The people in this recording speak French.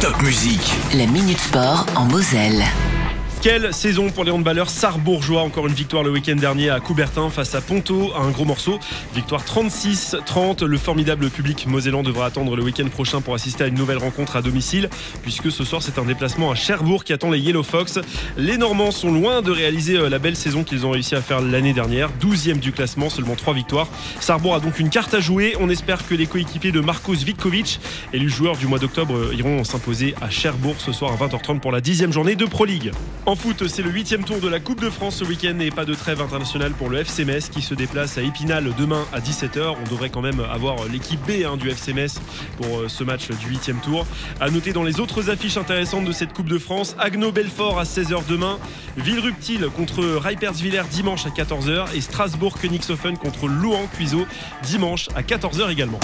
Top musique. La Minute Sport en Moselle. Quelle saison pour les handballeurs sarbourgeois. Encore une victoire le week-end dernier à Coubertin face à Ponto, un gros morceau. Victoire 36-30. Le formidable public mosellan devra attendre le week-end prochain pour assister à une nouvelle rencontre à domicile, puisque ce soir c'est un déplacement à Cherbourg qui attend les Yellow Fox. Les Normands sont loin de réaliser euh, la belle saison qu'ils ont réussi à faire l'année dernière. 12e du classement, seulement 3 victoires. Sarbourg a donc une carte à jouer. On espère que les coéquipiers de Marcos Vitkovic, élu joueur du mois d'octobre, euh, iront s'imposer à Cherbourg ce soir à 20h30 pour la 10e journée de Pro League. Foot, c'est le huitième tour de la Coupe de France ce week-end et pas de trêve internationale pour le FC qui se déplace à Épinal demain à 17h. On devrait quand même avoir l'équipe B hein, du FC pour euh, ce match du huitième tour. À noter dans les autres affiches intéressantes de cette Coupe de France, Agno Belfort à 16h demain, Villerupt-Til contre Reiperswiller dimanche à 14h et Strasbourg Königshofen contre Louan Cuiseau dimanche à 14h également.